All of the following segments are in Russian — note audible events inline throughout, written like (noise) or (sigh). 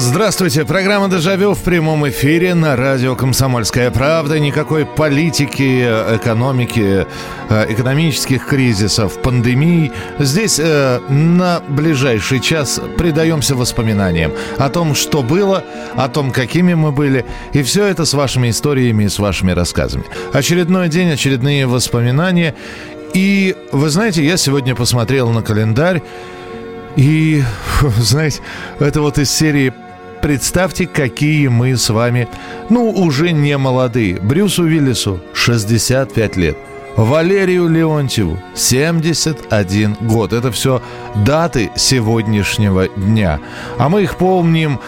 Здравствуйте. Программа «Дежавю» в прямом эфире на радио «Комсомольская правда». Никакой политики, экономики, э, экономических кризисов, пандемий. Здесь э, на ближайший час предаемся воспоминаниям о том, что было, о том, какими мы были. И все это с вашими историями и с вашими рассказами. Очередной день, очередные воспоминания. И вы знаете, я сегодня посмотрел на календарь. И, (laughs) знаете, это вот из серии Представьте, какие мы с вами, ну, уже не молодые. Брюсу Уиллису 65 лет. Валерию Леонтьеву 71 год. Это все даты сегодняшнего дня. А мы их помним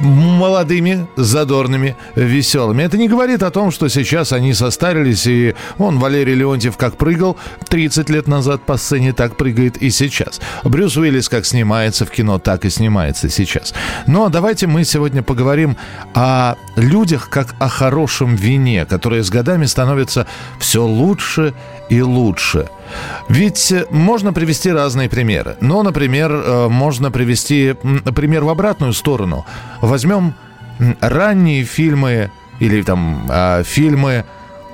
молодыми, задорными, веселыми. Это не говорит о том, что сейчас они состарились, и он, Валерий Леонтьев, как прыгал 30 лет назад по сцене, так прыгает и сейчас. Брюс Уиллис как снимается в кино, так и снимается сейчас. Но давайте мы сегодня поговорим о людях как о хорошем вине, которое с годами становится все лучше и лучше. Ведь можно привести разные примеры. Но, например, э, можно привести пример в обратную сторону. Возьмем ранние фильмы или там а, фильмы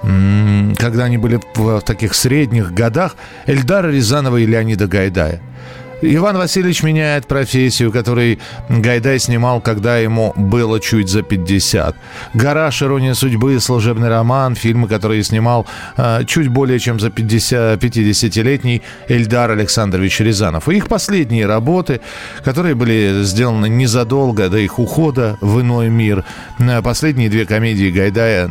когда они были в таких средних годах Эльдара Рязанова и Леонида Гайдая. Иван Васильевич меняет профессию, который Гайдай снимал, когда ему было чуть за 50. «Гараж. Ирония судьбы», «Служебный роман», фильмы, которые снимал э, чуть более чем за 50, 50-летний Эльдар Александрович Рязанов. И их последние работы, которые были сделаны незадолго до их ухода в иной мир. Э, последние две комедии Гайдая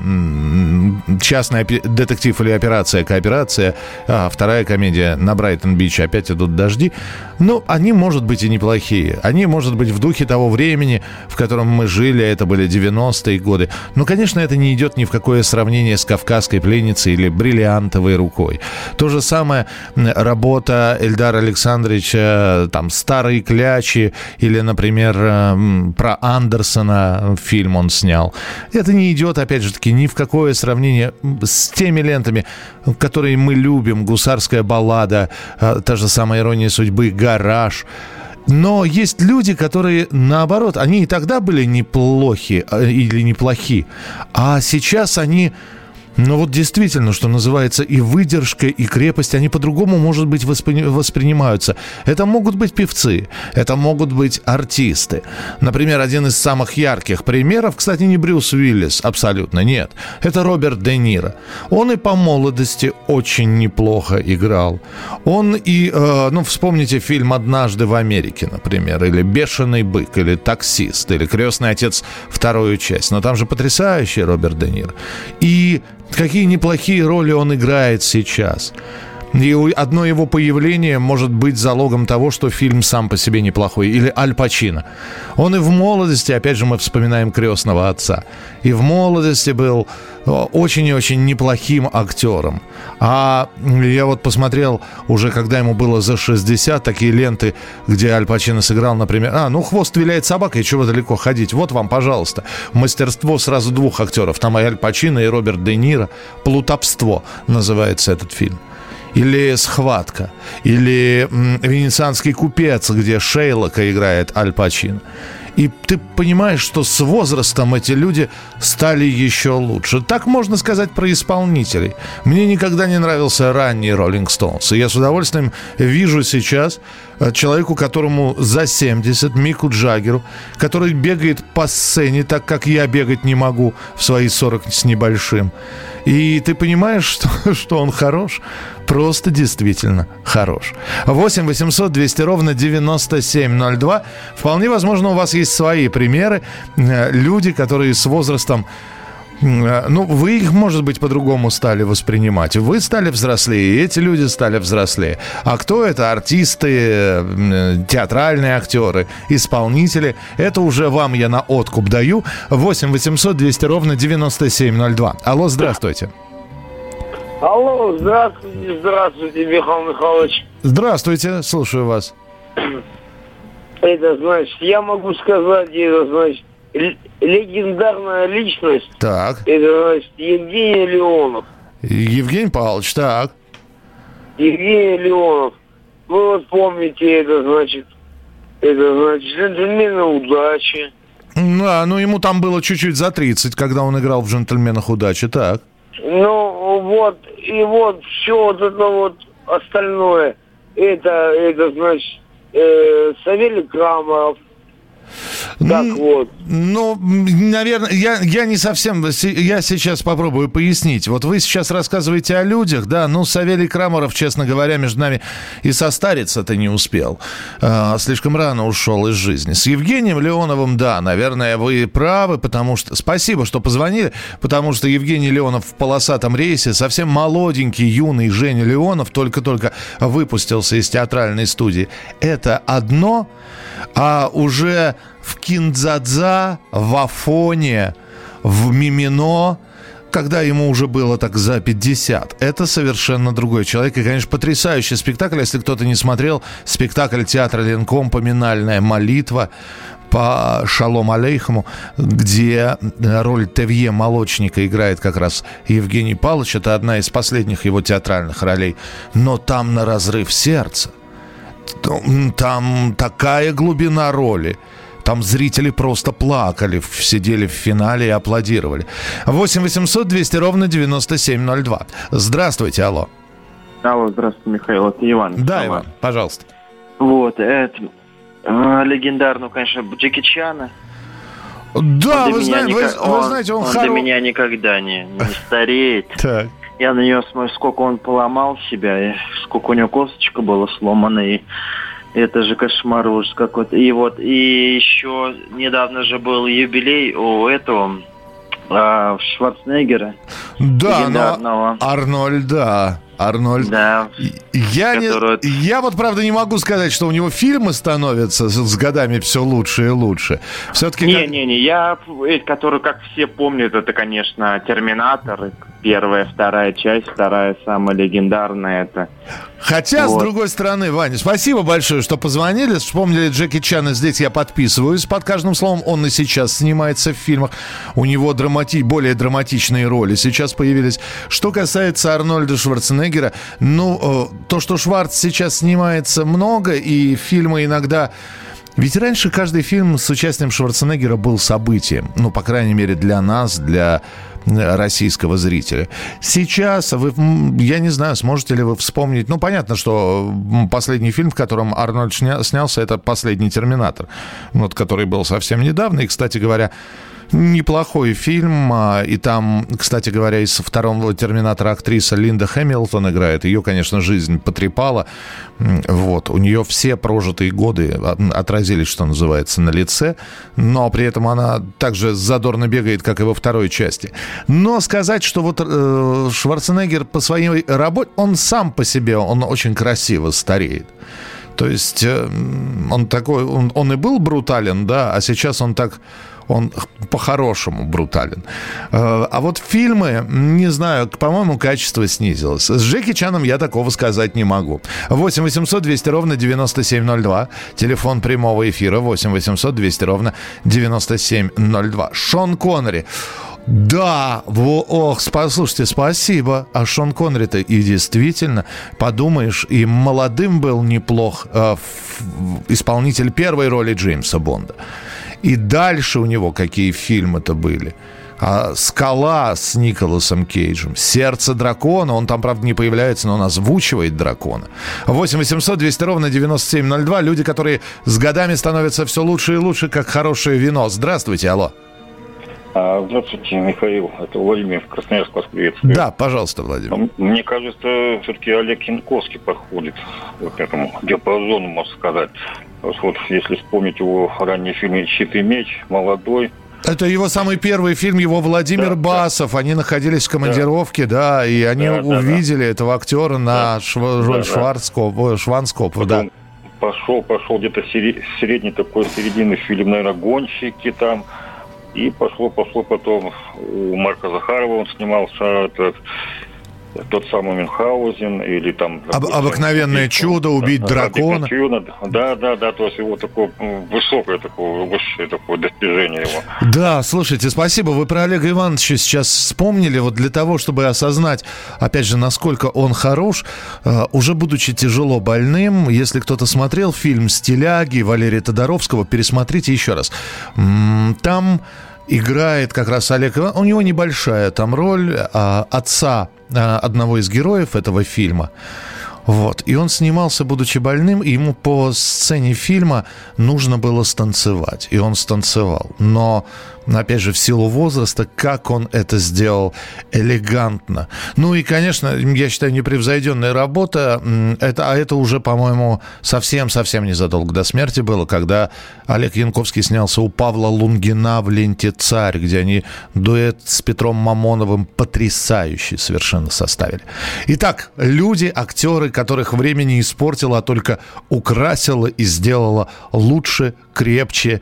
«Частный детектив» или «Операция кооперация», а вторая комедия «На Брайтон-Бич» опять идут дожди. Ну, они, может быть, и неплохие. Они, может быть, в духе того времени, в котором мы жили, это были 90-е годы. Но, конечно, это не идет ни в какое сравнение с «Кавказской пленницей» или «Бриллиантовой рукой». То же самое работа Эльдара Александровича, там, «Старые клячи» или, например, э, про Андерсона фильм он снял. Это не идет, опять же таки, ни в какое сравнение с теми лентами, которые мы любим. «Гусарская баллада», э, та же самая «Ирония судьбы», гараж. Но есть люди, которые, наоборот, они и тогда были неплохи э, или неплохи, а сейчас они но вот действительно, что называется, и выдержка, и крепость, они по-другому, может быть, воспри... воспринимаются. Это могут быть певцы, это могут быть артисты. Например, один из самых ярких примеров, кстати, не Брюс Уиллис, абсолютно нет. Это Роберт Де Ниро. Он и по молодости очень неплохо играл. Он и, э, ну, вспомните фильм «Однажды в Америке», например, или «Бешеный бык», или «Таксист», или «Крестный отец» вторую часть. Но там же потрясающий Роберт Де Ниро. И какие неплохие роли он играет сейчас. И одно его появление может быть залогом того, что фильм сам по себе неплохой. Или Аль Пачино. Он и в молодости, опять же, мы вспоминаем крестного отца. И в молодости был очень и очень неплохим актером. А я вот посмотрел уже, когда ему было за 60, такие ленты, где Аль Пачино сыграл, например, а, ну, хвост виляет собака, и чего далеко ходить. Вот вам, пожалуйста, мастерство сразу двух актеров. Там и Аль Пачино, и Роберт Де Ниро. «Плутовство» называется этот фильм или «Схватка», или «Венецианский купец», где Шейлока играет Аль Пачин. И ты понимаешь, что с возрастом эти люди стали еще лучше. Так можно сказать про исполнителей. Мне никогда не нравился ранний Роллинг Стоунс. И я с удовольствием вижу сейчас э, человеку, которому за 70, Мику Джаггеру, который бегает по сцене так, как я бегать не могу в свои 40 с небольшим. И ты понимаешь, (laughs) что, что он хорош, просто действительно хорош. 8 800 200 ровно 9702. Вполне возможно, у вас есть свои примеры. Э, люди, которые с возрастом Э, ну, вы их, может быть, по-другому стали воспринимать. Вы стали взрослее, и эти люди стали взрослее. А кто это? Артисты, э, театральные актеры, исполнители. Это уже вам я на откуп даю. 8 800 200 ровно 9702. Алло, здравствуйте. Алло, здравствуйте, здравствуйте, Михаил Михайлович. Здравствуйте, слушаю вас. Это значит, я могу сказать, это значит, легендарная личность. Так. Это, значит, Евгений Леонов. Евгений Павлович, так. Евгений Леонов. Вы вот помните это, значит, это, значит, джентльмены удачи. Да, ну ему там было чуть-чуть за 30, когда он играл в «Джентльменах удачи», так. Ну, вот, и вот все вот это вот остальное, это, это значит, э, Савелий Крамаров, так вот. Ну, наверное, я, я не совсем... Я сейчас попробую пояснить. Вот вы сейчас рассказываете о людях, да, ну, Савелий Крамаров, честно говоря, между нами и состариться-то не успел. А, слишком рано ушел из жизни. С Евгением Леоновым, да, наверное, вы правы, потому что... Спасибо, что позвонили, потому что Евгений Леонов в полосатом рейсе, совсем молоденький, юный Женя Леонов, только-только выпустился из театральной студии. Это одно, а уже в Киндзадза, в Афоне, в Мимино, когда ему уже было так за 50. Это совершенно другой человек. И, конечно, потрясающий спектакль. Если кто-то не смотрел, спектакль театра Ленком «Поминальная молитва» по Шалом Алейхаму, где роль Тевье Молочника играет как раз Евгений Павлович. Это одна из последних его театральных ролей. Но там на разрыв сердца. Там такая глубина роли. Там зрители просто плакали, сидели в финале и аплодировали. 8 800 200 ровно 9702. Здравствуйте, алло. Алло, здравствуйте, Михаил, это Иван. Да, Иван, пожалуйста. Вот, это э, легендарную, конечно, Джеки Чана. Да, вы, знаете, вы, он, вы знаете, он, он хоро... для меня никогда не, не (laughs) стареет. Так. Я на него смотрю, сколько он поломал себя, и сколько у него косточка была сломана, и это же кошмар ужас какой-то. И вот, и еще недавно же был юбилей у этого а, Шварценеггера. Да, но Арнольд, да. Арнольд. Да. Я, не, я вот, правда, не могу сказать, что у него фильмы становятся с, с годами все лучше и лучше. Все-таки... Не, как... не, не, я, который, как все помнят, это, конечно, Терминатор, первая, вторая часть, вторая самая легендарная это. Хотя, вот. с другой стороны, Ваня, спасибо большое, что позвонили, вспомнили Джеки Чана, здесь я подписываюсь под каждым словом, он и сейчас снимается в фильмах, у него драмати... более драматичные роли сейчас появились. Что касается Арнольда Шварценеггера, ну, э, то, что Шварц сейчас снимается много, и фильмы иногда... Ведь раньше каждый фильм с участием Шварценеггера был событием. Ну, по крайней мере, для нас, для российского зрителя. Сейчас вы, я не знаю, сможете ли вы вспомнить, ну, понятно, что последний фильм, в котором Арнольд снялся, это «Последний терминатор», вот, который был совсем недавно, и, кстати говоря, неплохой фильм. А, и там, кстати говоря, из второго «Терминатора» актриса Линда Хэмилтон играет. Ее, конечно, жизнь потрепала. Вот. У нее все прожитые годы отразились, что называется, на лице. Но при этом она также задорно бегает, как и во второй части. Но сказать, что вот э, Шварценеггер по своей работе, он сам по себе, он очень красиво стареет. То есть э, он такой, он, он и был брутален, да, а сейчас он так он по-хорошему брутален. Э, а вот фильмы, не знаю, по-моему, качество снизилось. С Джеки Чаном я такого сказать не могу. 8 800 200 ровно 9702. Телефон прямого эфира 8 800 200 ровно 9702. Шон Коннери. Да, во, ох, послушайте, спасибо. А Шон Коннери-то и действительно, подумаешь, и молодым был неплох э, исполнитель первой роли Джеймса Бонда. И дальше у него какие фильмы-то были. А «Скала» с Николасом Кейджем. «Сердце дракона». Он там, правда, не появляется, но он озвучивает дракона. 8 800 200 ровно 9702. Люди, которые с годами становятся все лучше и лучше, как хорошее вино. Здравствуйте, алло. А, здравствуйте, Михаил. Это Владимир Красноярск вас приветствует. Да, пожалуйста, Владимир. Мне кажется, все-таки Олег Янковский подходит к этому диапазону, можно сказать. Вот если вспомнить его ранние фильмы «Щит и меч», «Молодой», это его самый первый фильм, его Владимир да, Басов. Да. Они находились в командировке, да, да и они да, увидели да, этого актера на да. Шв... да, Шварцкоп. Шванскоп, да. Пошел, пошел где-то средний такой середины фильм, наверное, «Гонщики» там. И пошло, пошло потом у Марка Захарова он снимался, этот, тот самый Мюнхгаузен или там... Об, обыкновенное чудо, убить дракона. Да, да, да, то есть его такое высокое такое, высшее такое достижение его. Да, слушайте, спасибо. Вы про Олега Ивановича сейчас вспомнили. Вот для того, чтобы осознать, опять же, насколько он хорош, э, уже будучи тяжело больным, если кто-то смотрел фильм «Стиляги» Валерия Тодоровского, пересмотрите еще раз. Там играет как раз Олег Иванович. У него небольшая там роль а, отца а, одного из героев этого фильма. Вот. И он снимался, будучи больным, и ему по сцене фильма нужно было станцевать. И он станцевал. Но опять же, в силу возраста, как он это сделал элегантно. Ну и, конечно, я считаю, непревзойденная работа, это, а это уже, по-моему, совсем-совсем незадолго до смерти было, когда Олег Янковский снялся у Павла Лунгина в ленте «Царь», где они дуэт с Петром Мамоновым потрясающий совершенно составили. Итак, люди, актеры, которых время не испортило, а только украсило и сделало лучше, крепче.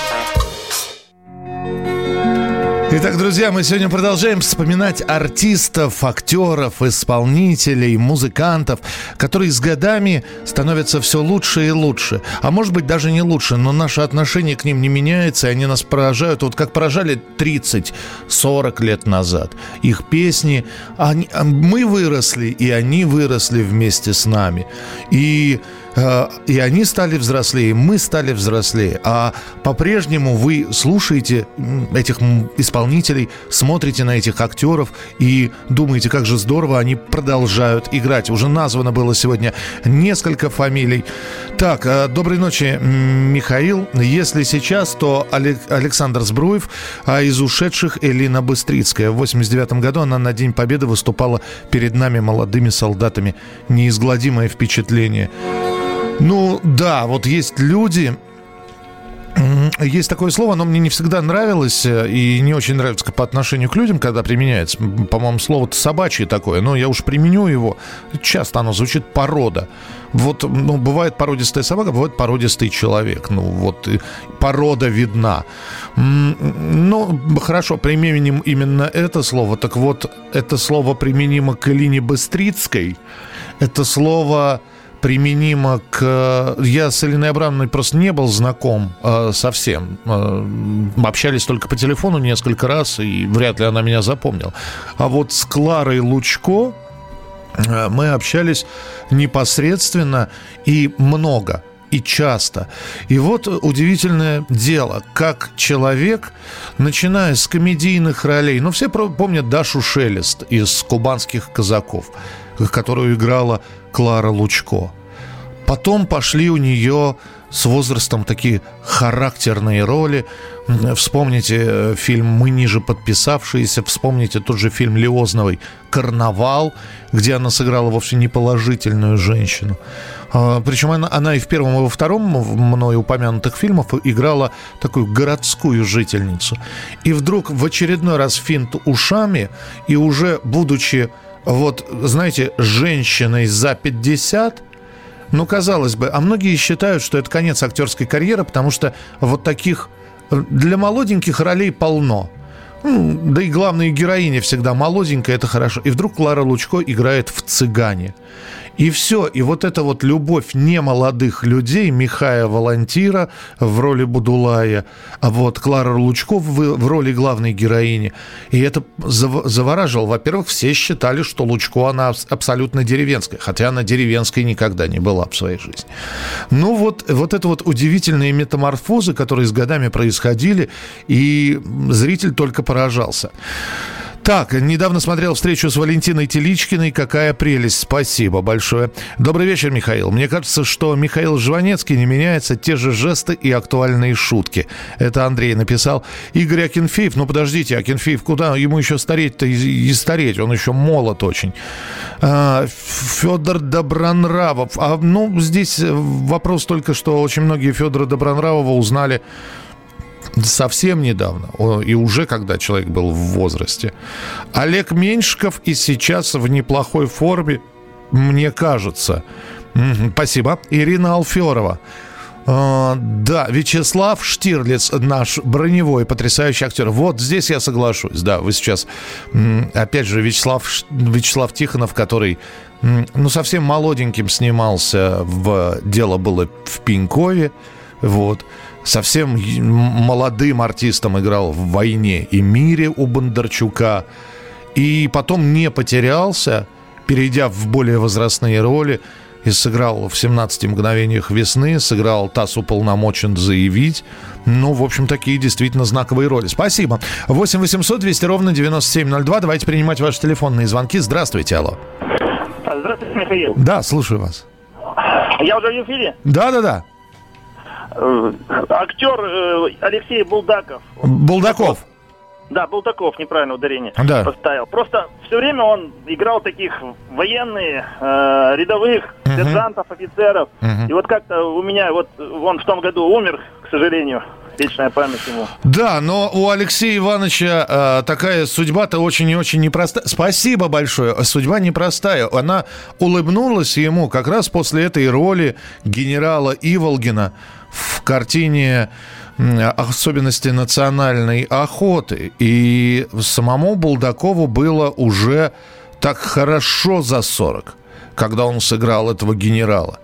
Итак, друзья, мы сегодня продолжаем вспоминать артистов, актеров, исполнителей, музыкантов, которые с годами становятся все лучше и лучше. А может быть даже не лучше, но наше отношение к ним не меняется, и они нас поражают, вот как поражали 30-40 лет назад. Их песни, они, мы выросли, и они выросли вместе с нами. И и они стали взрослее, мы стали взрослее. А по-прежнему вы слушаете этих исполнителей, смотрите на этих актеров и думаете, как же здорово они продолжают играть. Уже названо было сегодня несколько фамилий. Так, э, доброй ночи, Михаил. Если сейчас, то Александр Сбруев, а из ушедших Элина Быстрицкая. В 89 году она на День Победы выступала перед нами, молодыми солдатами. Неизгладимое впечатление. Ну да, вот есть люди, есть такое слово, оно мне не всегда нравилось э, и не очень нравится по отношению к людям, когда применяется. По-моему, слово-то собачье такое, но я уж применю его. Часто оно звучит порода. Вот, ну, бывает породистая собака, бывает породистый человек. Ну, вот порода видна. Ну, хорошо, применим именно это слово. Так вот, это слово применимо к Элине Быстрицкой. Это слово применимо к... Я с Элиной Абрамовной просто не был знаком э, совсем. Э, общались только по телефону несколько раз, и вряд ли она меня запомнила. А вот с Кларой Лучко э, мы общались непосредственно и много и часто. И вот удивительное дело, как человек, начиная с комедийных ролей, ну все помнят Дашу Шелест из «Кубанских казаков», которую играла Клара Лучко. Потом пошли у нее с возрастом такие характерные роли. Вспомните э, фильм «Мы ниже подписавшиеся», вспомните тот же фильм Леозновой «Карнавал», где она сыграла вовсе не положительную женщину. А, Причем она, она и в первом, и во втором мной упомянутых фильмах играла такую городскую жительницу. И вдруг в очередной раз финт ушами, и уже будучи вот, знаете, женщиной за 50, ну, казалось бы, а многие считают, что это конец актерской карьеры, потому что вот таких э, для молоденьких ролей полно. Ну, да и главная героиня всегда молоденькая, это хорошо. И вдруг Клара Лучко играет в «Цыгане». И все. И вот эта вот любовь немолодых людей, Михая Волонтира в роли Будулая, а вот Клара Лучков в, роли главной героини. И это завораживало. Во-первых, все считали, что Лучко, она абсолютно деревенская, хотя она деревенской никогда не была в своей жизни. Ну вот, вот это вот удивительные метаморфозы, которые с годами происходили, и зритель только поражался. Так, недавно смотрел встречу с Валентиной Теличкиной. Какая прелесть. Спасибо большое. Добрый вечер, Михаил. Мне кажется, что Михаил Жванецкий не меняется. Те же жесты и актуальные шутки. Это Андрей написал. Игорь Акинфеев. Ну, подождите, Акинфеев, куда ему еще стареть-то и, и стареть? Он еще молод очень. А, Федор Добронравов. А, ну, здесь вопрос только, что очень многие Федора Добронравова узнали совсем недавно, и уже когда человек был в возрасте. Олег Меньшиков и сейчас в неплохой форме, мне кажется. Спасибо. Ирина Алферова. Uh, да, Вячеслав Штирлиц, наш броневой, потрясающий актер. Вот здесь я соглашусь. Да, вы сейчас, опять же, Вячеслав, Вячеслав Тихонов, который, ну, совсем молоденьким снимался в «Дело было в Пенькове». Вот совсем молодым артистом играл в «Войне и мире» у Бондарчука. И потом не потерялся, перейдя в более возрастные роли, и сыграл в «17 мгновениях весны», сыграл «ТАСС уполномочен заявить». Ну, в общем, такие действительно знаковые роли. Спасибо. 8 800 200 ровно 9702. Давайте принимать ваши телефонные звонки. Здравствуйте, алло. Здравствуйте, Михаил. Да, слушаю вас. Я уже в эфире? Да, да, да. Э, актер э, Алексей Булдаков. Булдаков. Да, Булдаков, неправильно ударение да. поставил. Просто все время он играл таких военные, э, рядовых, сержантов, офицеров. И вот как-то у меня, вот он в том году умер, к сожалению. Вечная память ему. Да, но у Алексея Ивановича э, такая судьба-то очень и очень непростая. Спасибо большое. Судьба непростая. Она улыбнулась ему как раз после этой роли генерала Иволгина в картине особенности национальной охоты. И самому Булдакову было уже так хорошо за 40, когда он сыграл этого генерала.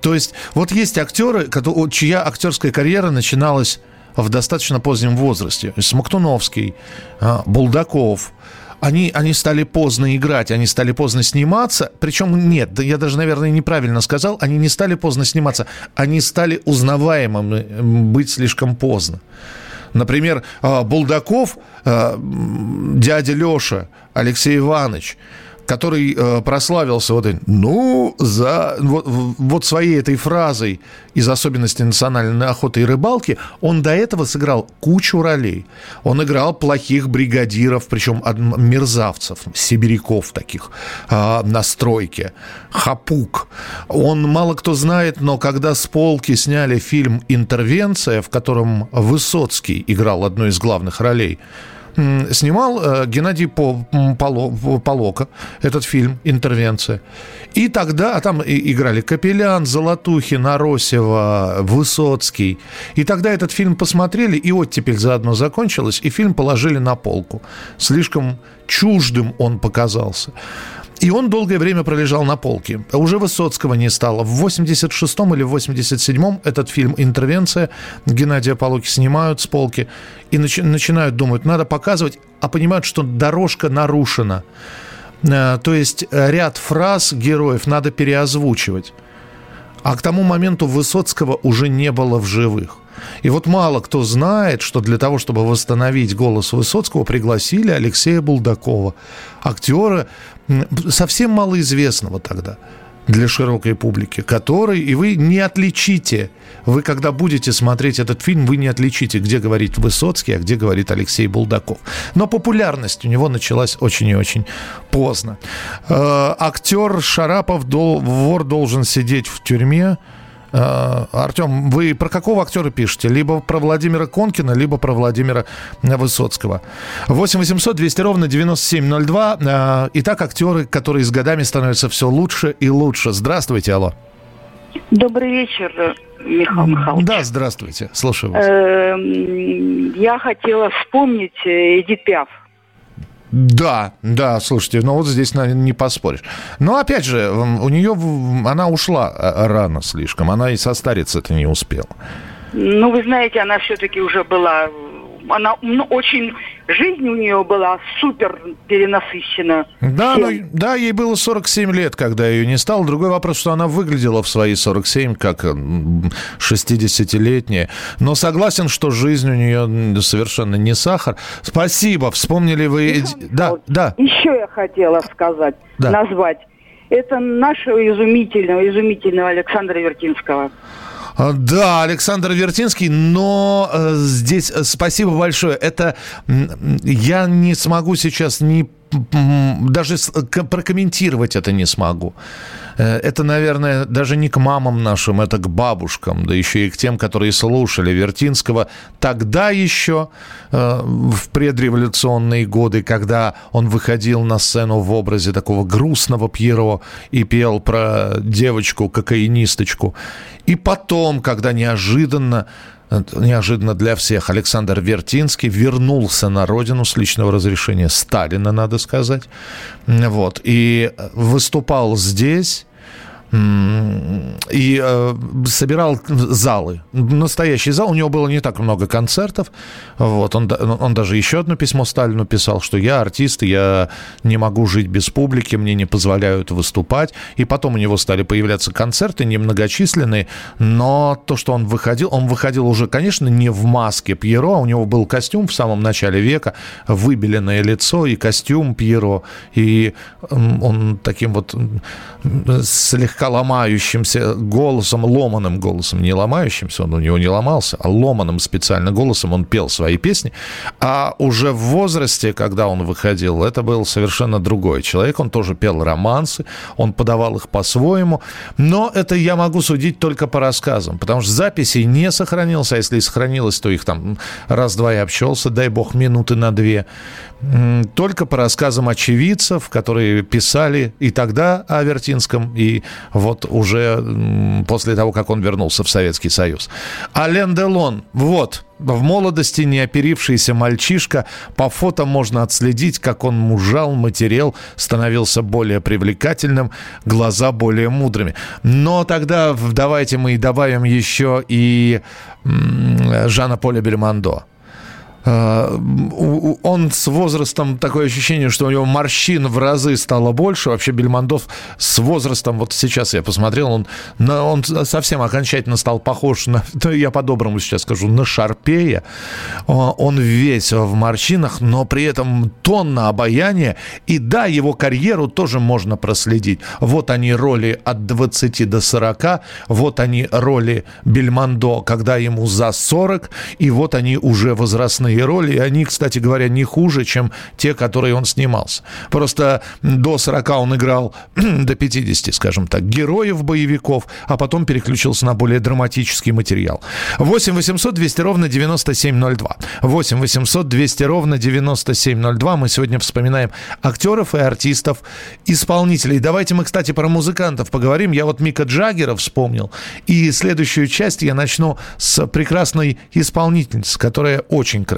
То есть вот есть актеры, чья актерская карьера начиналась в достаточно позднем возрасте. Смоктуновский, а, Булдаков, они, они стали поздно играть, они стали поздно сниматься. Причем нет, я даже, наверное, неправильно сказал, они не стали поздно сниматься, они стали узнаваемыми быть слишком поздно. Например, а, Булдаков, а, дядя Леша, Алексей Иванович – который э, прославился вот ну, за вот, вот своей этой фразой из особенностей национальной охоты и рыбалки, он до этого сыграл кучу ролей. Он играл плохих бригадиров, причем мерзавцев, сибиряков таких э, на стройке, хапук. Он мало кто знает, но когда с полки сняли фильм «Интервенция», в котором Высоцкий играл одну из главных ролей, снимал э, Геннадий Полока этот фильм «Интервенция». И тогда а там играли Капелян, Золотухин, Аросева, Высоцкий. И тогда этот фильм посмотрели, и оттепель заодно закончилась, и фильм положили на полку. Слишком чуждым он показался. И он долгое время пролежал на полке. Уже Высоцкого не стало. В 86-м или 87-м этот фильм «Интервенция» Геннадия Полоки снимают с полки и начи- начинают думать, надо показывать, а понимают, что дорожка нарушена. Э, то есть ряд фраз героев надо переозвучивать. А к тому моменту Высоцкого уже не было в живых. И вот мало кто знает, что для того, чтобы восстановить голос Высоцкого, пригласили Алексея Булдакова, актера совсем малоизвестного тогда для широкой публики, который, и вы не отличите, вы когда будете смотреть этот фильм, вы не отличите, где говорит Высоцкий, а где говорит Алексей Булдаков. Но популярность у него началась очень и очень поздно. Э, актер Шарапов, дол, вор должен сидеть в тюрьме, Артем, вы про какого актера пишете? Либо про Владимира Конкина, либо про Владимира Высоцкого. 8 800 200 ровно 9702. Э, итак, актеры, которые с годами становятся все лучше и лучше. Здравствуйте, алло. Добрый вечер, Михаил Михайлович. Да, здравствуйте. Слушаю вас. Эм, я хотела вспомнить э, Эдит Пиаф. Да, да, слушайте, ну вот здесь не поспоришь. Но опять же, у нее она ушла э, рано слишком, она и состариться-то не успела. Ну, вы знаете, она все-таки уже была она ну, очень жизнь у нее была супер перенасыщена. Да, ну, да, ей было 47 лет, когда ее не стало. Другой вопрос, что она выглядела в свои 47 как 60-летняя. Но согласен, что жизнь у нее совершенно не сахар. Спасибо, вспомнили вы... Да, да. Еще я хотела сказать, да. назвать. Это нашего изумительного, изумительного Александра Вертинского. А, да, Александр Вертинский, но э, здесь э, спасибо большое. Это я не смогу сейчас ни даже прокомментировать это не смогу. Э, это, наверное, даже не к мамам нашим, это к бабушкам, да еще и к тем, которые слушали Вертинского тогда еще, э, в предреволюционные годы, когда он выходил на сцену в образе такого грустного Пьеро и пел про девочку-кокаинисточку. И потом, когда неожиданно неожиданно для всех, Александр Вертинский вернулся на родину с личного разрешения Сталина, надо сказать. Вот. И выступал здесь и э, собирал залы. Настоящий зал. У него было не так много концертов. Вот, он, он даже еще одно письмо Сталину писал, что я артист, я не могу жить без публики, мне не позволяют выступать. И потом у него стали появляться концерты, немногочисленные, но то, что он выходил, он выходил уже, конечно, не в маске Пьеро, а у него был костюм в самом начале века, выбеленное лицо и костюм Пьеро. И он таким вот слегка слегка ломающимся голосом, ломаным голосом, не ломающимся, он у него не ломался, а ломаным специально голосом он пел свои песни. А уже в возрасте, когда он выходил, это был совершенно другой человек. Он тоже пел романсы, он подавал их по-своему. Но это я могу судить только по рассказам, потому что записей не сохранилось, а если и сохранилось, то их там раз-два и общался, дай бог, минуты на две только по рассказам очевидцев, которые писали и тогда о Вертинском, и вот уже после того, как он вернулся в Советский Союз. Ален Делон, вот, в молодости неоперившийся мальчишка. По фото можно отследить, как он мужал, матерел, становился более привлекательным, глаза более мудрыми. Но тогда давайте мы добавим еще и Жана Поля Бельмондо. Э, он с возрастом такое ощущение, что у него морщин в разы стало больше. Вообще Бельмондов с возрастом, вот сейчас я посмотрел, он, он совсем окончательно стал похож на, (laughs) я по-доброму сейчас скажу, на Шарпея. Он весь в морщинах, но при этом тонна обаяния. И да, его карьеру тоже можно проследить. Вот они роли от 20 до 40, вот они роли Бельмондо, когда ему за 40, и вот они уже возрастные основные роли, и они, кстати говоря, не хуже, чем те, которые он снимался. Просто до 40 он играл, (clears throat) до 50, скажем так, героев боевиков, а потом переключился на более драматический материал. 8 800 200 ровно 9702. 8 800 200 ровно 9702. Мы сегодня вспоминаем актеров и артистов, исполнителей. Давайте мы, кстати, про музыкантов поговорим. Я вот Мика Джаггера вспомнил. И следующую часть я начну с прекрасной исполнительницы, которая очень красивая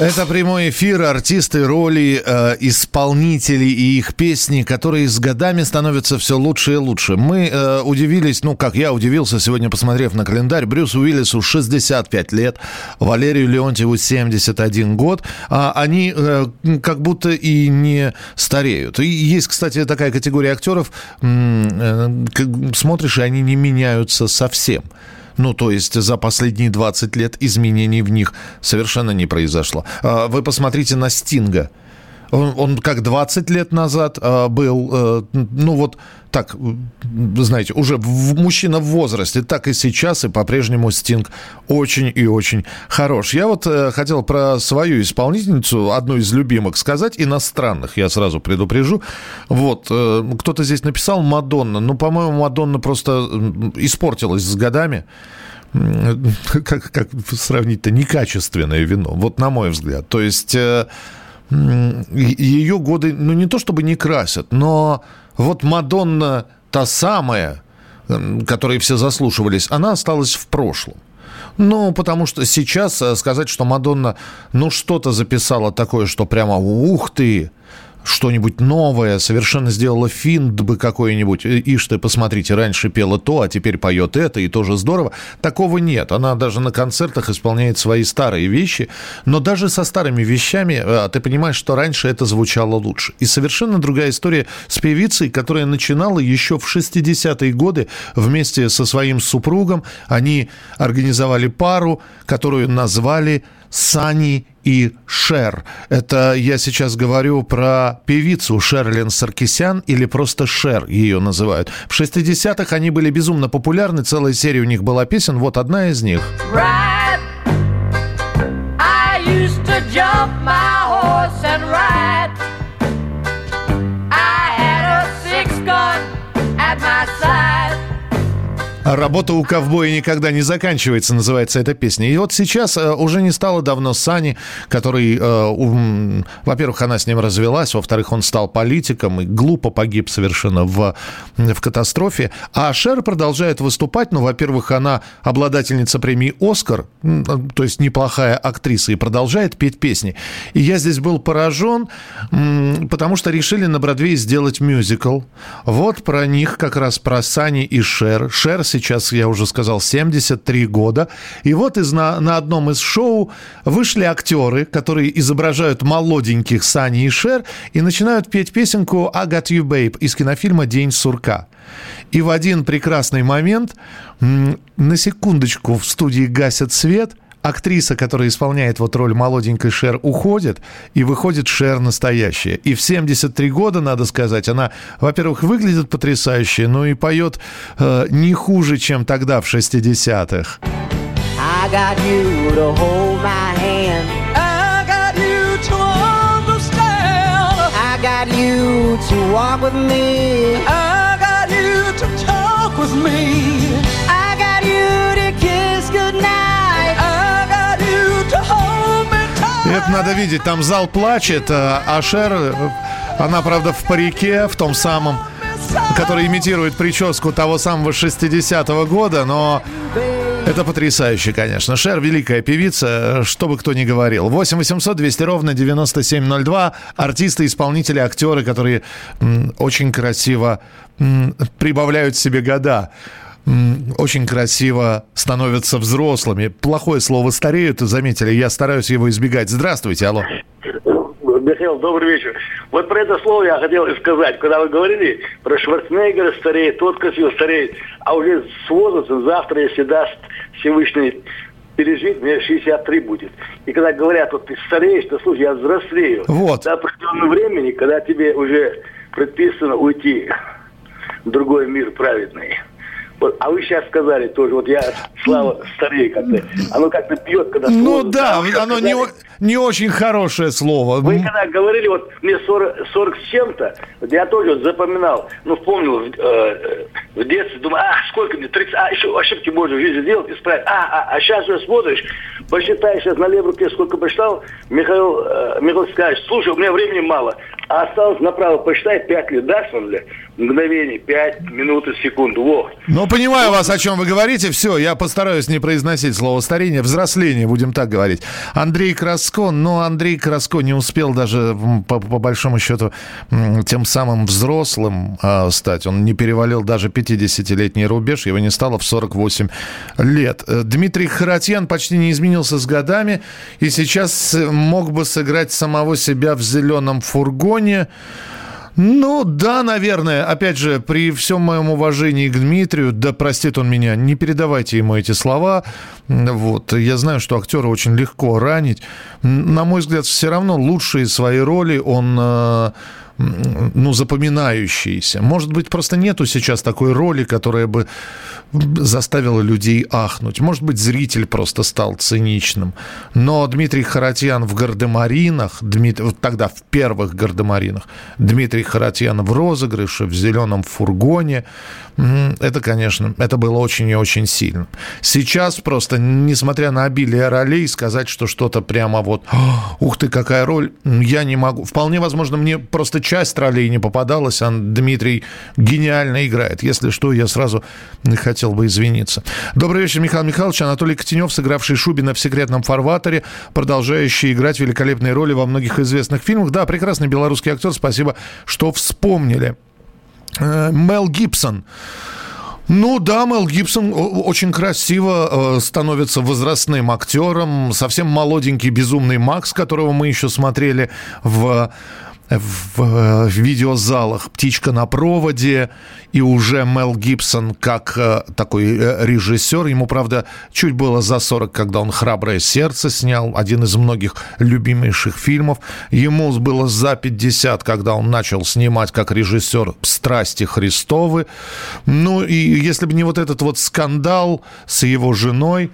Это прямой эфир, артисты, роли, э, исполнители и их песни, которые с годами становятся все лучше и лучше. Мы э, удивились, ну, как я удивился сегодня, посмотрев на календарь, Брюсу Уиллису 65 лет, Валерию Леонтьеву 71 год, а они э, как будто и не стареют. И есть, кстати, такая категория актеров, э, смотришь, и они не меняются совсем. Ну, то есть за последние 20 лет изменений в них совершенно не произошло. А, вы посмотрите на Стинга. Он, как 20 лет назад э, был, э, ну вот так, знаете, уже мужчина в возрасте, так и сейчас, и по-прежнему Стинг очень и очень хорош. Я вот э, хотел про свою исполнительницу, одну из любимых, сказать, иностранных, я сразу предупрежу. Вот, кто-то здесь написал Мадонна. Ну, по-моему, Мадонна просто испортилась с годами (laughs) как, как сравнить-то некачественное вино, вот на мой взгляд. То есть ее годы, ну не то чтобы не красят, но вот Мадонна та самая, которой все заслушивались, она осталась в прошлом. Ну, потому что сейчас э, сказать, что Мадонна, ну, что-то записала такое, что прямо ух ты, что-нибудь новое, совершенно сделала финт бы какой-нибудь. Ишь ты, посмотрите, раньше пела то, а теперь поет это, и тоже здорово. Такого нет. Она даже на концертах исполняет свои старые вещи. Но даже со старыми вещами а, ты понимаешь, что раньше это звучало лучше. И совершенно другая история с певицей, которая начинала еще в 60-е годы вместе со своим супругом. Они организовали пару, которую назвали Сани и Шер. Это я сейчас говорю про певицу Шерлин Саркисян или просто Шер ее называют. В 60-х они были безумно популярны, целая серия у них была песен, вот одна из них. Right. I used to jump my horse and ride. Работа у ковбоя никогда не заканчивается, называется эта песня. И вот сейчас э, уже не стало давно Сани, который, э, во-первых, она с ним развелась, во-вторых, он стал политиком и глупо погиб совершенно в, в катастрофе. А Шер продолжает выступать. Ну, во-первых, она обладательница премии «Оскар», то есть неплохая актриса, и продолжает петь песни. И я здесь был поражен, потому что решили на Бродвее сделать мюзикл. Вот про них, как раз про Сани и Шер. Шер сейчас я уже сказал, 73 года. И вот из, на, на одном из шоу вышли актеры, которые изображают молоденьких Сани и Шер и начинают петь песенку «I got you, babe» из кинофильма «День сурка». И в один прекрасный момент на секундочку в студии гасят свет – актриса, которая исполняет вот роль молоденькой Шер, уходит, и выходит Шер настоящая. И в 73 года, надо сказать, она, во-первых, выглядит потрясающе, но и поет э, не хуже, чем тогда, в 60-х. I got you to hold my hand. I got you to understand. I got you to walk with me. I got you to talk with me. Это надо видеть, там зал плачет, а Шер, она, правда, в парике, в том самом, который имитирует прическу того самого 60-го года, но это потрясающе, конечно. Шер великая певица, что бы кто ни говорил. 8 800 200 ровно 9702. Артисты, исполнители, актеры, которые очень красиво прибавляют себе года очень красиво становятся взрослыми. Плохое слово «стареют», заметили, я стараюсь его избегать. Здравствуйте, алло. Михаил, добрый вечер. Вот про это слово я хотел сказать. Когда вы говорили про Шварценеггера стареет, тот красиво стареет, а уже с возрастом завтра, если даст Всевышний пережить, мне 63 будет. И когда говорят, вот ты стареешь, то слушай, я взрослею. Вот. До определенного времени, когда тебе уже предписано уйти в другой мир праведный. Вот, а вы сейчас сказали тоже, вот я, Слава, старею как-то, оно как-то бьет, когда... Ну да, оно не, не очень хорошее слово. Вы когда говорили, вот мне 40, 40 с чем-то, я тоже вот запоминал, ну, вспомнил э, в детстве, думаю, а, сколько мне, 30, а, еще ошибки можно в жизни делать, исправить. А, а, а сейчас уже смотришь, посчитай сейчас на левой руке, сколько посчитал, Михаил, э, Михаил скажет, слушай, у меня времени мало, а осталось направо посчитай 5 лет, да, что ли? Мгновений, 5 минут и секунду, во. Ну, понимаю вас, о чем вы говорите, все, я постараюсь не произносить слово старение, взросление, будем так говорить. Андрей Краско, но Андрей Краско не успел даже, по, по большому счету, тем самым взрослым э, стать, он не перевалил даже 50-летний рубеж, его не стало в 48 лет. Э, Дмитрий Харатьян почти не изменился с годами, и сейчас мог бы сыграть самого себя в зеленом фургоне, Ну, да, наверное. Опять же, при всем моем уважении к Дмитрию, да простит он меня, не передавайте ему эти слова. Вот. Я знаю, что актера очень легко ранить. На мой взгляд, все равно лучшие свои роли он э, ну, запоминающиеся. Может быть, просто нету сейчас такой роли, которая бы заставила людей ахнуть. Может быть, зритель просто стал циничным. Но Дмитрий Харатьян в «Гардемаринах», Дмит... тогда в первых «Гардемаринах», Дмитрий Харатьян в розыгрыше, в «Зеленом фургоне», это, конечно, это было очень и очень сильно. Сейчас просто, несмотря на обилие ролей, сказать, что что-то прямо вот, ух ты, какая роль, я не могу. Вполне возможно, мне просто часть ролей не попадалась, а Дмитрий гениально играет. Если что, я сразу хотел бы извиниться. Добрый вечер, Михаил Михайлович. Анатолий Котенев, сыгравший Шубина в «Секретном фарватере», продолжающий играть великолепные роли во многих известных фильмах. Да, прекрасный белорусский актер, спасибо, что вспомнили. Э, Мел Гибсон. Ну да, Мел Гибсон очень красиво э, становится возрастным актером. Совсем молоденький безумный Макс, которого мы еще смотрели в в, в видеозалах «Птичка на проводе», и уже Мел Гибсон как э, такой э, режиссер. Ему, правда, чуть было за 40, когда он «Храброе сердце» снял, один из многих любимейших фильмов. Ему было за 50, когда он начал снимать как режиссер «Страсти Христовы». Ну, и если бы не вот этот вот скандал с его женой,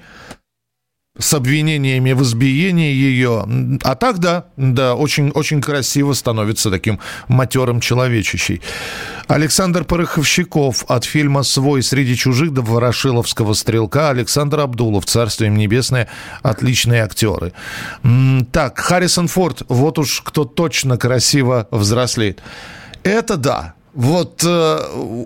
с обвинениями в избиении ее. А так, да, да, очень, очень красиво становится таким матерым человечищей. Александр Пороховщиков от фильма «Свой среди чужих» до «Ворошиловского стрелка». Александр Абдулов, царство им небесное, отличные актеры. Так, Харрисон Форд, вот уж кто точно красиво взрослеет. Это да, вот э,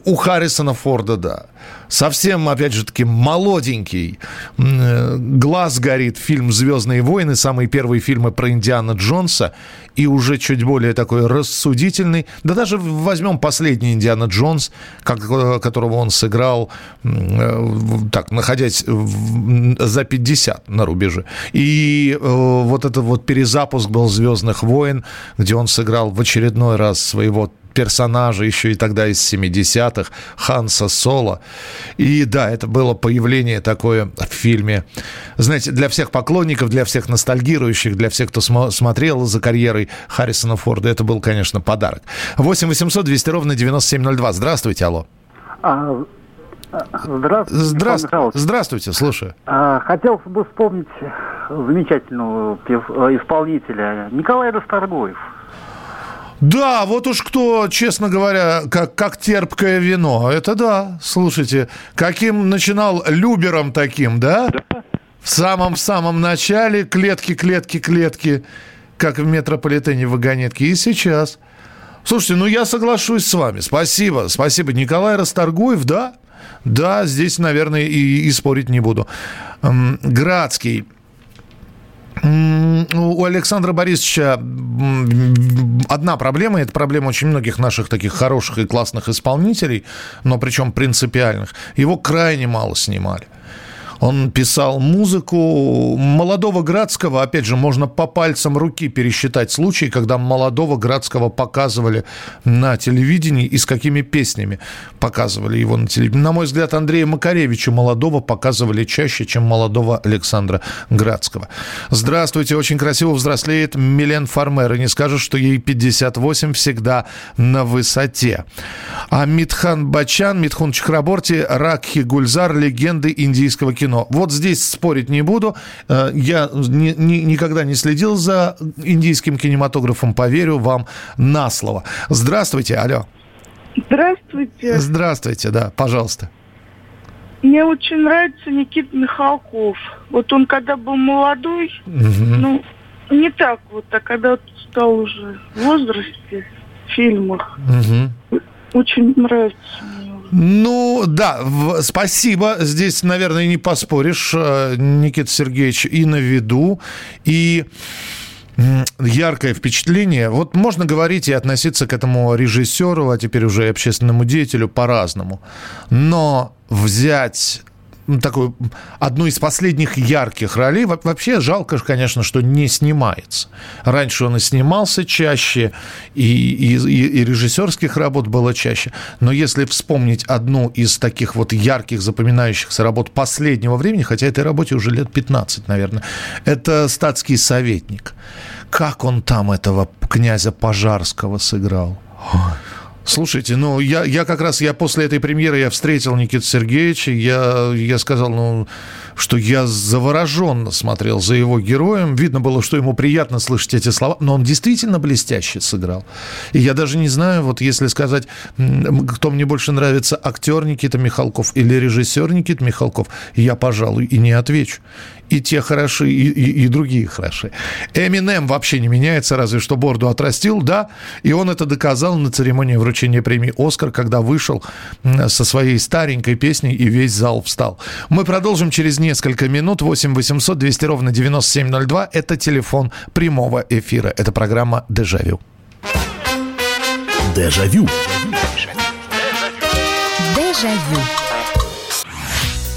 у Харрисона Форда, да. Совсем, опять же таки, молоденький. Э, глаз горит. Фильм «Звездные войны», самые первые фильмы про Индиана Джонса. И уже чуть более такой рассудительный. Да даже возьмем последний Индиана Джонс, как, которого он сыграл, э, так, находясь в, за 50 на рубеже. И э, вот этот вот перезапуск был «Звездных войн», где он сыграл в очередной раз своего персонажа еще и тогда из 70-х, Ханса Соло. И да, это было появление такое в фильме. Знаете, для всех поклонников, для всех ностальгирующих, для всех, кто см- смотрел за карьерой Харрисона Форда, это был, конечно, подарок. 8 800 200 ровно 9702. Здравствуйте, алло. А, Здравствуйте. Здравствуйте, здравствуйте слушаю. А, хотел бы вспомнить замечательного исполнителя Николая Расторгуев. Да, вот уж кто, честно говоря, как, как терпкое вино. Это да, слушайте, каким начинал Любером таким, да? Да. В самом-самом начале клетки, клетки, клетки, как в метрополитене в вагонетке. И сейчас. Слушайте, ну я соглашусь с вами. Спасибо, спасибо. Николай Расторгуев, да? Да, здесь, наверное, и, и спорить не буду. Градский. У Александра Борисовича одна проблема, это проблема очень многих наших таких хороших и классных исполнителей, но причем принципиальных. Его крайне мало снимали. Он писал музыку молодого Градского. Опять же, можно по пальцам руки пересчитать случаи, когда молодого Градского показывали на телевидении и с какими песнями показывали его на телевидении. На мой взгляд, Андрея Макаревича молодого показывали чаще, чем молодого Александра Градского. Здравствуйте, очень красиво взрослеет Милен Фармер. И не скажешь, что ей 58 всегда на высоте. А Митхан Бачан, Митхун Чхраборти, Ракхи Гульзар, легенды индийского кино кино. Вот здесь спорить не буду. Э, я ни, ни, никогда не следил за индийским кинематографом, поверю вам на слово. Здравствуйте, алло. Здравствуйте. Здравствуйте, да, пожалуйста. Мне очень нравится Никита Михалков. Вот он когда был молодой, угу. ну, не так вот, а когда стал уже в возрасте в фильмах, угу. очень нравится. Ну, да, в, спасибо. Здесь, наверное, не поспоришь, э, Никита Сергеевич, и на виду, и яркое впечатление. Вот можно говорить и относиться к этому режиссеру, а теперь уже и общественному деятелю по-разному. Но взять такую, одну из последних ярких ролей. Вообще жалко, конечно, что не снимается. Раньше он и снимался чаще, и, и, и режиссерских работ было чаще. Но если вспомнить одну из таких вот ярких, запоминающихся работ последнего времени, хотя этой работе уже лет 15, наверное, это «Статский советник». Как он там этого князя Пожарского сыграл? Слушайте, ну, я, я как раз, я после этой премьеры, я встретил Никиту Сергеевича, я, я сказал, ну, что я завороженно смотрел за его героем. Видно было, что ему приятно слышать эти слова, но он действительно блестяще сыграл. И я даже не знаю, вот если сказать, кто мне больше нравится, актер Никита Михалков или режиссер Никита Михалков, я, пожалуй, и не отвечу и те хороши, и, и, и другие хороши. Эминем вообще не меняется, разве что борду отрастил, да, и он это доказал на церемонии вручения премии «Оскар», когда вышел со своей старенькой песней, и весь зал встал. Мы продолжим через несколько минут. 8 800 200 ровно 9702. Это телефон прямого эфира. Это программа «Дежавю». Дежавю. Дежавю.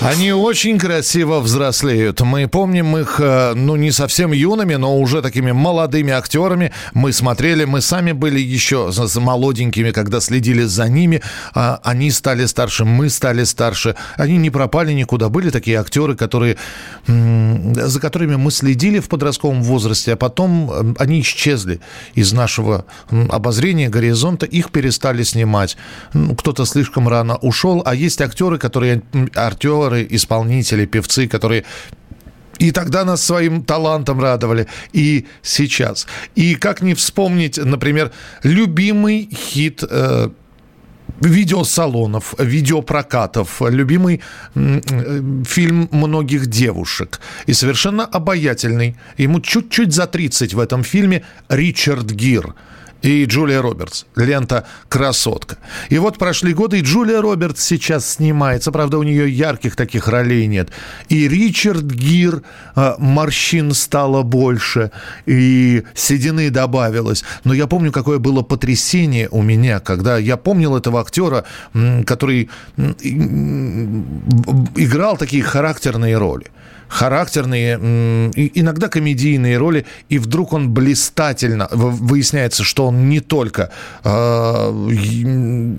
Они очень красиво взрослеют. Мы помним их, э, ну, не совсем юными, но уже такими молодыми актерами. Мы смотрели, мы сами были еще молоденькими, когда следили за ними. А они стали старше, мы стали старше. Они не пропали никуда. Были такие актеры, которые, за которыми мы следили в подростковом возрасте, а потом они исчезли из нашего обозрения, горизонта. Их перестали снимать. Кто-то слишком рано ушел, а есть актеры, которые, актеры, актеры, исполнители, певцы, которые и тогда нас своим талантом радовали, и сейчас. И как не вспомнить, например, любимый хит э, видеосалонов, видеопрокатов, любимый э, фильм многих девушек. И совершенно обаятельный, ему чуть-чуть за 30 в этом фильме, Ричард Гир – и Джулия Робертс. Лента «Красотка». И вот прошли годы, и Джулия Робертс сейчас снимается. Правда, у нее ярких таких ролей нет. И Ричард Гир, э, морщин стало больше, и седины добавилось. Но я помню, какое было потрясение у меня, когда я помнил этого актера, который играл такие характерные роли характерные, иногда комедийные роли, и вдруг он блистательно, выясняется, что он не только э,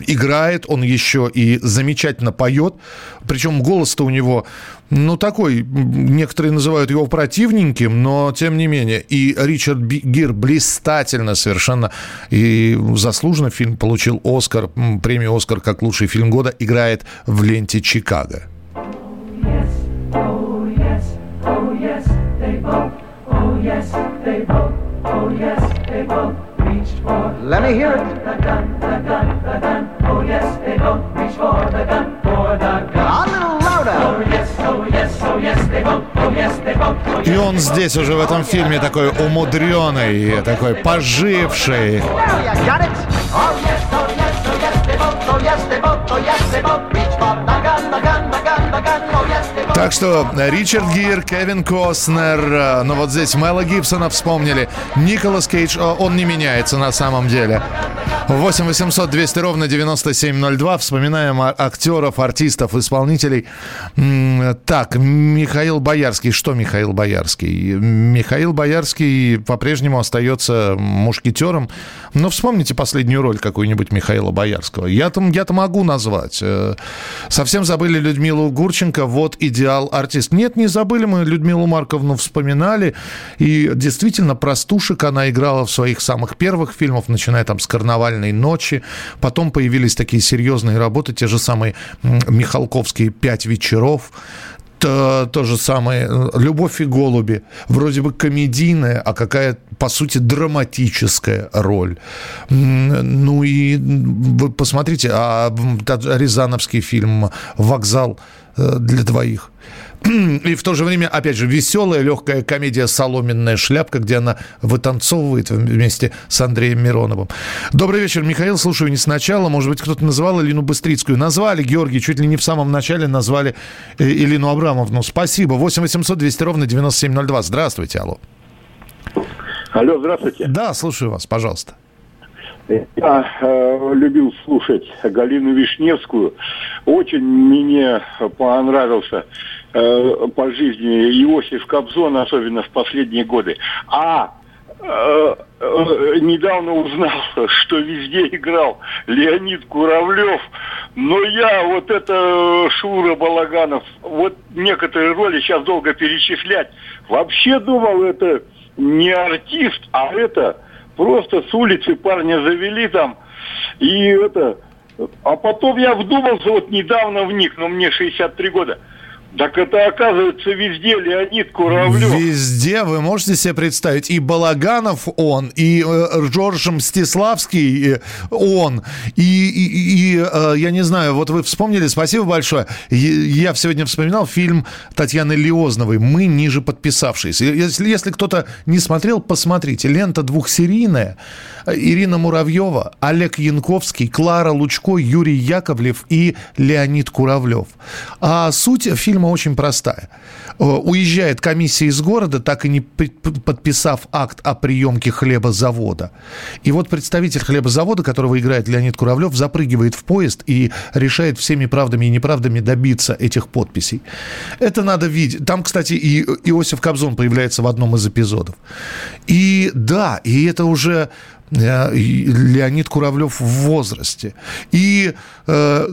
играет, он еще и замечательно поет, причем голос-то у него, ну, такой, некоторые называют его противненьким, но тем не менее. И Ричард Гир блистательно совершенно и заслуженно фильм получил Оскар, премию Оскар как лучший фильм года, играет в ленте Чикаго. Reached for. Let me hear it. The gun, the gun, the gun, oh yes, they both reached for the gun, for the gun. A little louder. Oh yes, oh yes, oh yes, they both, oh yes, they both. Oh, И он здесь уже в этом фильме такой умудренный, такой поживший. Well, you got it. Oh yes, oh yes, oh yes, they both, oh yes, they both, oh yes, they both reached for the gun, Так что Ричард Гир, Кевин Костнер, ну вот здесь Мэла Гибсона вспомнили. Николас Кейдж, он не меняется на самом деле. 8 800 200 ровно 9702. Вспоминаем актеров, артистов, исполнителей. Так, Михаил Боярский. Что Михаил Боярский? Михаил Боярский по-прежнему остается мушкетером. Но вспомните последнюю роль какую-нибудь Михаила Боярского. Я-то я могу назвать. Э, совсем забыли Людмилу Гурченко. Вот идеал артист. Нет, не забыли мы Людмилу Марковну вспоминали. И действительно, простушек она играла в своих самых первых фильмах, начиная там с «Карнавальной ночи». Потом появились такие серьезные работы, те же самые Михалковские «Пять вечеров», то, то же самое «Любовь и голуби». Вроде бы комедийная, а какая, по сути, драматическая роль. Ну и вы посмотрите, а Рязановский фильм «Вокзал» для двоих. (clears throat) И в то же время, опять же, веселая, легкая комедия «Соломенная шляпка», где она вытанцовывает вместе с Андреем Мироновым. Добрый вечер, Михаил. Слушаю не сначала. Может быть, кто-то называл Элину Быстрицкую. Назвали, Георгий, чуть ли не в самом начале назвали э, Элину Абрамовну. Спасибо. 8 800 200 ровно 9702. Здравствуйте, алло. Алло, здравствуйте. Да, слушаю вас, пожалуйста. Я э, любил слушать Галину Вишневскую. Очень мне понравился э, по жизни Иосиф Кобзон, особенно в последние годы. А э, э, недавно узнал, что везде играл Леонид Куравлев. Но я вот это Шура Балаганов, вот некоторые роли сейчас долго перечислять. Вообще думал, это не артист, а это просто с улицы парня завели там. И это... А потом я вдумался, вот недавно вник, но мне 63 года – так это оказывается везде Леонид Куравлев. Везде, вы можете себе представить, и Балаганов он, и э, Жорж Мстиславский э, он, и, и, и э, я не знаю, вот вы вспомнили, спасибо большое. Я сегодня вспоминал фильм Татьяны Лиозновой «Мы ниже подписавшиеся». Если, если кто-то не смотрел, посмотрите. Лента двухсерийная. Ирина Муравьева, Олег Янковский, Клара Лучко, Юрий Яковлев и Леонид Куравлев. А суть фильма очень простая. Э, уезжает комиссия из города, так и не подписав акт о приемке хлебозавода. И вот представитель хлебозавода, которого играет Леонид Куравлев, запрыгивает в поезд и решает всеми правдами и неправдами добиться этих подписей. Это надо видеть. Там, кстати, и Иосиф Кобзон появляется в одном из эпизодов. И да, и это уже Леонид Куравлев в возрасте. И э,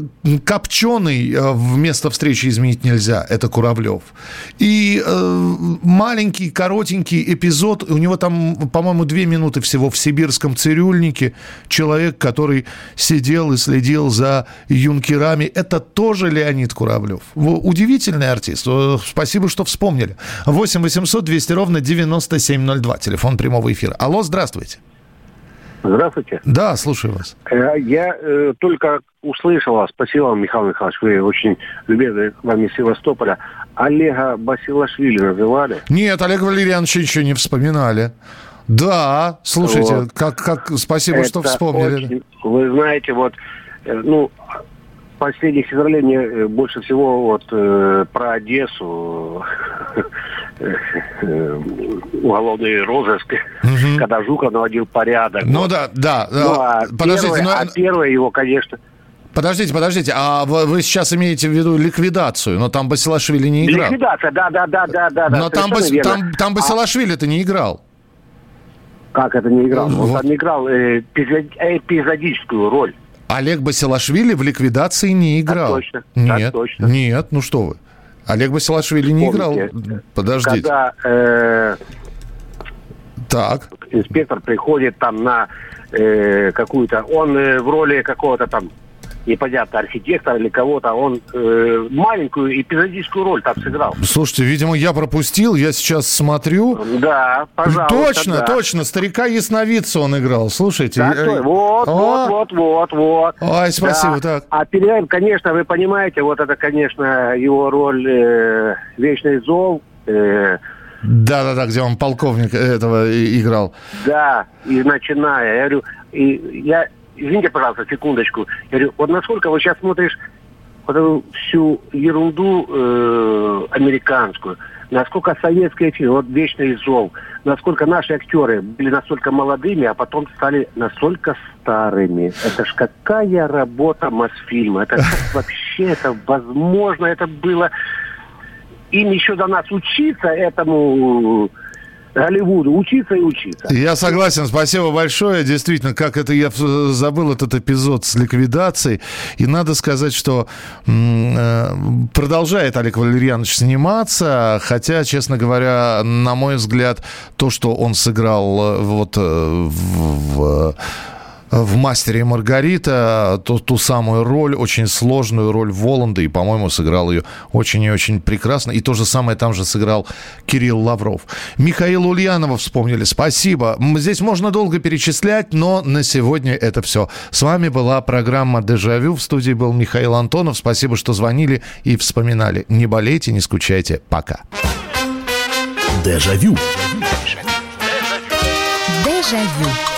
Копченый э, вместо встречи изменить нельзя, это Куравлев. И э, маленький, коротенький эпизод, у него там, по-моему, две минуты всего в сибирском цирюльнике. Человек, который сидел и следил за юнкерами, это тоже Леонид Куравлев. Удивительный артист. Э, спасибо, что вспомнили. 8 800 200 ровно 9702. Телефон прямого эфира. Алло, здравствуйте. Здравствуйте. Да, слушаю вас. Э, я э, только услышал вас. Спасибо вам, Михаил Михайлович. Вы очень любезны вами из Севастополя. Олега Басилашвили называли? Нет, Олега Валерьяновича еще не вспоминали. Да, слушайте, вот. как, как, спасибо, Это что вспомнили. Очень, вы знаете, вот, э, ну, последних феврале мне э, больше всего вот э, про Одессу (laughs) уголовный розыск, угу. когда Жуков наводил порядок. Ну вот. да, да. Ну, а Подождите, первое, но... а первое его, конечно... Подождите, подождите, а вы, вы сейчас имеете в виду ликвидацию, но там Басилашвили не играл. Ликвидация, да, да, да, да, да. Но там, Бас, там, там Басилашвили-то а... не играл. Как это не играл? Вот. Он там играл э, эпизодическую роль. Олег Басилашвили в ликвидации не играл. Так точно. Нет, так точно. нет, ну что вы. Олег Басилашвили не Помните, играл. Подождите. Когда э, так. инспектор приходит там на э, какую-то... Он э, в роли какого-то там непонятно, архитектор или кого-то, он э, маленькую эпизодическую роль там сыграл. Слушайте, видимо, я пропустил, я сейчас смотрю. Да, пожалуйста. Точно, да. точно, старика Ясновидца он играл, слушайте. Так, я... вот, а? вот, вот, вот, вот. Ой, спасибо, да. так. А Пеляев, конечно, вы понимаете, вот это, конечно, его роль э, «Вечный зов», э, да, да, да, где он полковник этого играл. Да, и начиная, я говорю, и я извините, пожалуйста, секундочку. Я говорю, вот насколько вот сейчас смотришь вот эту всю ерунду э, американскую, насколько советские фильмы, вот «Вечный зов», насколько наши актеры были настолько молодыми, а потом стали настолько старыми. Это ж какая работа Мосфильма. Это как (laughs) вообще это возможно, это было... Им еще до нас учиться этому Голливуду учиться и учиться. Я согласен, спасибо большое. Действительно, как это я забыл этот эпизод с ликвидацией. И надо сказать, что э, продолжает Олег Валерьянович сниматься, хотя, честно говоря, на мой взгляд, то, что он сыграл э, вот э, в, в «Мастере и Маргарита» ту, ту самую роль, очень сложную роль Воланда, и, по-моему, сыграл ее очень и очень прекрасно. И то же самое там же сыграл Кирилл Лавров. Михаила Ульянова вспомнили. Спасибо. Здесь можно долго перечислять, но на сегодня это все. С вами была программа «Дежавю». В студии был Михаил Антонов. Спасибо, что звонили и вспоминали. Не болейте, не скучайте. Пока. Дежавю. Дежавю.